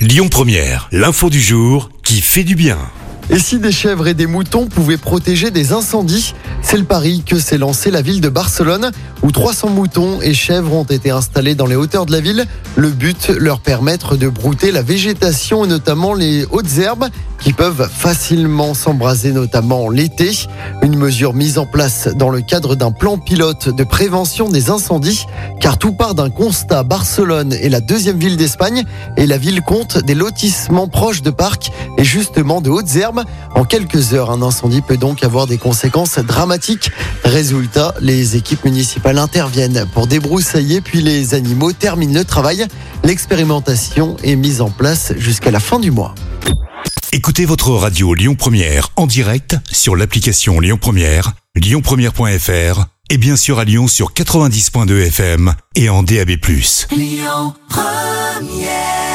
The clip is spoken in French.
Lyon Première, l'info du jour qui fait du bien. Et si des chèvres et des moutons pouvaient protéger des incendies C'est le pari que s'est lancé la ville de Barcelone, où 300 moutons et chèvres ont été installés dans les hauteurs de la ville. Le but, leur permettre de brouter la végétation et notamment les hautes herbes qui peuvent facilement s'embraser, notamment l'été. Une mesure mise en place dans le cadre d'un plan pilote de prévention des incendies, car tout part d'un constat. Barcelone est la deuxième ville d'Espagne et la ville compte des lotissements proches de parcs et justement de hautes herbes. En quelques heures, un incendie peut donc avoir des conséquences dramatiques. Résultat, les équipes municipales interviennent pour débroussailler, puis les animaux terminent le travail. L'expérimentation est mise en place jusqu'à la fin du mois. Écoutez votre radio Lyon Première en direct sur l'application Lyon Première, lyonpremière.fr et bien sûr à Lyon sur 90.2 FM et en DAB+. Lyon Première